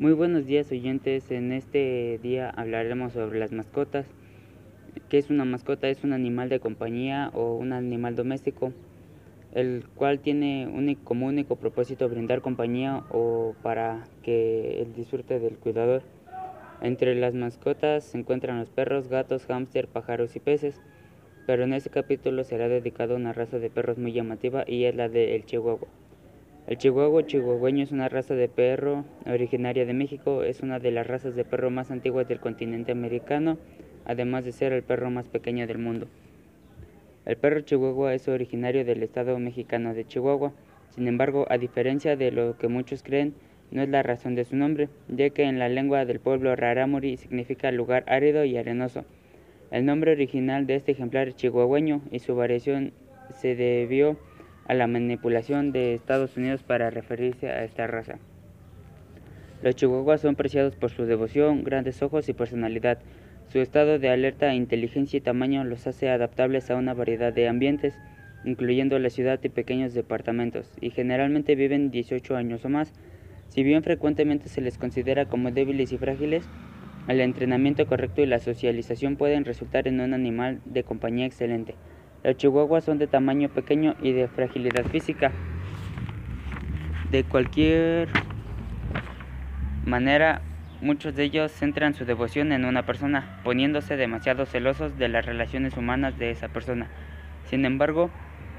Muy buenos días oyentes, en este día hablaremos sobre las mascotas. ¿Qué es una mascota? Es un animal de compañía o un animal doméstico, el cual tiene como único propósito brindar compañía o para que el disfrute del cuidador. Entre las mascotas se encuentran los perros, gatos, hámster, pájaros y peces, pero en este capítulo será dedicado a una raza de perros muy llamativa y es la de el chihuahua. El chihuahua chihuahueño es una raza de perro originaria de México, es una de las razas de perro más antiguas del continente americano, además de ser el perro más pequeño del mundo. El perro chihuahua es originario del estado mexicano de Chihuahua, sin embargo, a diferencia de lo que muchos creen, no es la razón de su nombre, ya que en la lengua del pueblo rarámuri significa lugar árido y arenoso. El nombre original de este ejemplar chihuahueño y su variación se debió a la manipulación de Estados Unidos para referirse a esta raza. Los chihuahuas son preciados por su devoción, grandes ojos y personalidad. Su estado de alerta, inteligencia y tamaño los hace adaptables a una variedad de ambientes, incluyendo la ciudad y pequeños departamentos, y generalmente viven 18 años o más. Si bien frecuentemente se les considera como débiles y frágiles, el entrenamiento correcto y la socialización pueden resultar en un animal de compañía excelente. Los chihuahuas son de tamaño pequeño y de fragilidad física. De cualquier manera, muchos de ellos centran su devoción en una persona, poniéndose demasiado celosos de las relaciones humanas de esa persona. Sin embargo,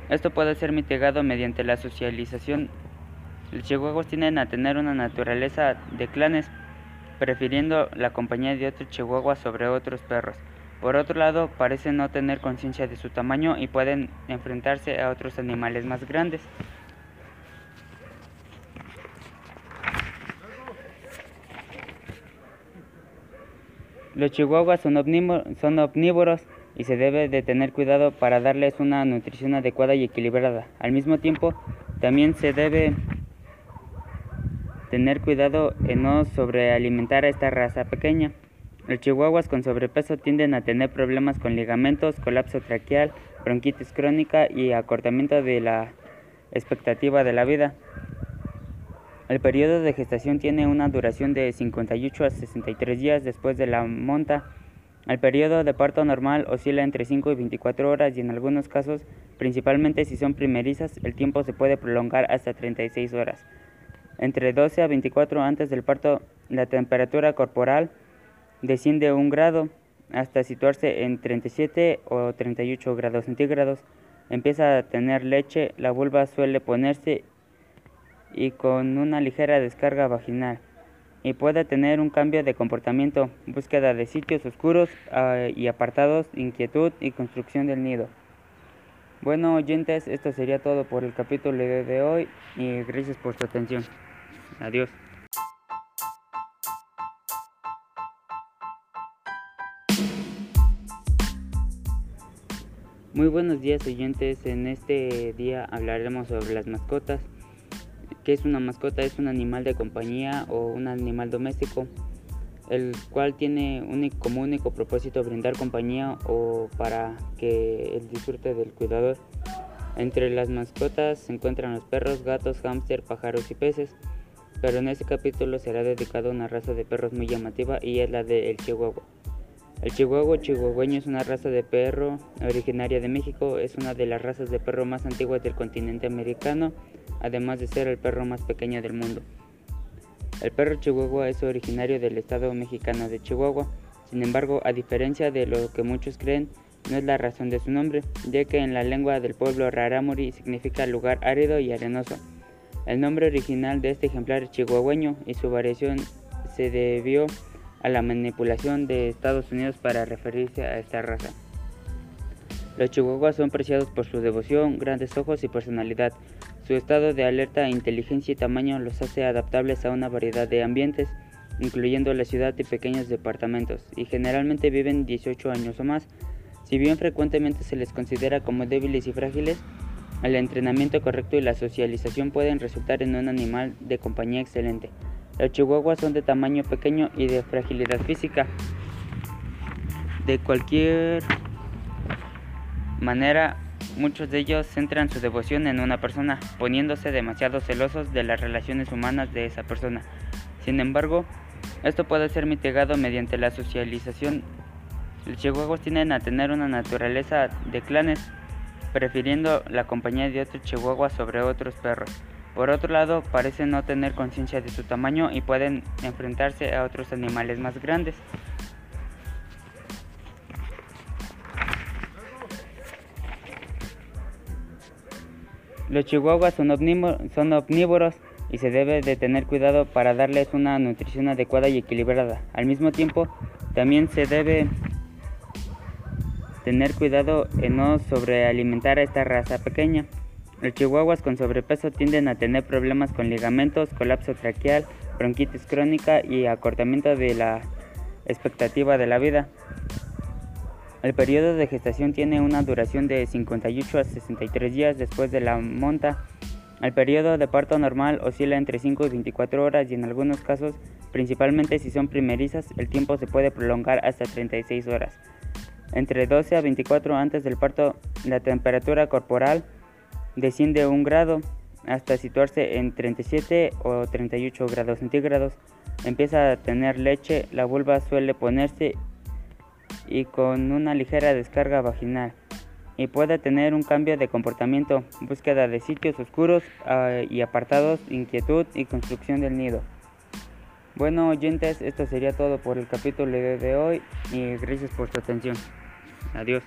esto puede ser mitigado mediante la socialización. Los chihuahuas tienden a tener una naturaleza de clanes, prefiriendo la compañía de otros chihuahuas sobre otros perros. Por otro lado, parecen no tener conciencia de su tamaño y pueden enfrentarse a otros animales más grandes. Los chihuahuas son, omnívoros y se debe de tener cuidado para darles una nutrición adecuada y equilibrada. Al mismo tiempo, también se debe tener cuidado en no sobrealimentar a esta raza pequeña. Los chihuahuas con sobrepeso tienden a tener problemas con ligamentos, colapso traqueal, bronquitis crónica y acortamiento de la expectativa de la vida. El periodo de gestación tiene una duración de 58 a 63 días después de la monta. El periodo de parto normal oscila entre 5 y 24 horas y en algunos casos, principalmente si son primerizas, el tiempo se puede prolongar hasta 36 horas. Entre 12 a 24 antes del parto, la temperatura corporal desciende un grado hasta situarse en 37 o 38 grados centígrados. Empieza a tener leche, la vulva suele ponerse y con una ligera descarga vaginal y puede tener un cambio de comportamiento, búsqueda de sitios oscuros ah, y apartados, inquietud y construcción del nido. Bueno oyentes, esto sería todo por el capítulo de hoy y gracias por su atención. Adiós. Muy buenos días oyentes, en este día hablaremos sobre las mascotas. ¿Qué es una mascota? Es un animal de compañía o un animal doméstico, el cual tiene como único propósito brindar compañía o para que el disfrute del cuidador. Entre las mascotas se encuentran los perros, gatos, hámster, pájaros y peces, pero en este capítulo será dedicado a una raza de perros muy llamativa y es la de el chihuahua. El chihuahua chihuahueño es una raza de perro originaria de México, es una de las razas de perro más antiguas del continente americano, además de ser el perro más pequeño del mundo. El perro chihuahua es originario del estado mexicano de Chihuahua, sin embargo, a diferencia de lo que muchos creen, no es la razón de su nombre, ya que en la lengua del pueblo rarámuri significa lugar árido y arenoso. El nombre original de este ejemplar chihuahueño y su variación se debió a la manipulación de Estados Unidos para referirse a esta raza. Los chihuahuas son preciados por su devoción, grandes ojos y personalidad. Su estado de alerta, inteligencia y tamaño los hace adaptables a una variedad de ambientes, incluyendo la ciudad y pequeños departamentos, y generalmente viven 18 años o más. Si bien frecuentemente se les considera como débiles y frágiles, el entrenamiento correcto y la socialización pueden resultar en un animal de compañía excelente. Los chihuahuas son de tamaño pequeño y de fragilidad física. De cualquier manera, muchos de ellos centran su devoción en una persona, poniéndose demasiado celosos de las relaciones humanas de esa persona. Sin embargo, esto puede ser mitigado mediante la socialización. Los chihuahuas tienden a tener una naturaleza de clanes, prefiriendo la compañía de otros chihuahuas sobre otros perros. Por otro lado, parecen no tener conciencia de su tamaño y pueden enfrentarse a otros animales más grandes. Los chihuahuas son, omnívoros y se debe de tener cuidado para darles una nutrición adecuada y equilibrada. Al mismo tiempo, también se debe tener cuidado en no sobrealimentar a esta raza pequeña. Los chihuahuas con sobrepeso tienden a tener problemas con ligamentos, colapso traqueal, bronquitis crónica y acortamiento de la expectativa de la vida. El periodo de gestación tiene una duración de 58 a 63 días después de la monta. El periodo de parto normal oscila entre 5 y 24 horas y en algunos casos, principalmente si son primerizas, el tiempo se puede prolongar hasta 36 horas. Entre 12 a 24 antes del parto, la temperatura corporal desciende un grado hasta situarse en 37 o 38 grados centígrados. Empieza a tener leche, la vulva suele ponerse y con una ligera descarga vaginal y puede tener un cambio de comportamiento, búsqueda de sitios oscuros ah, y apartados, inquietud y construcción del nido. Bueno oyentes, esto sería todo por el capítulo de hoy y gracias por su atención. Adiós.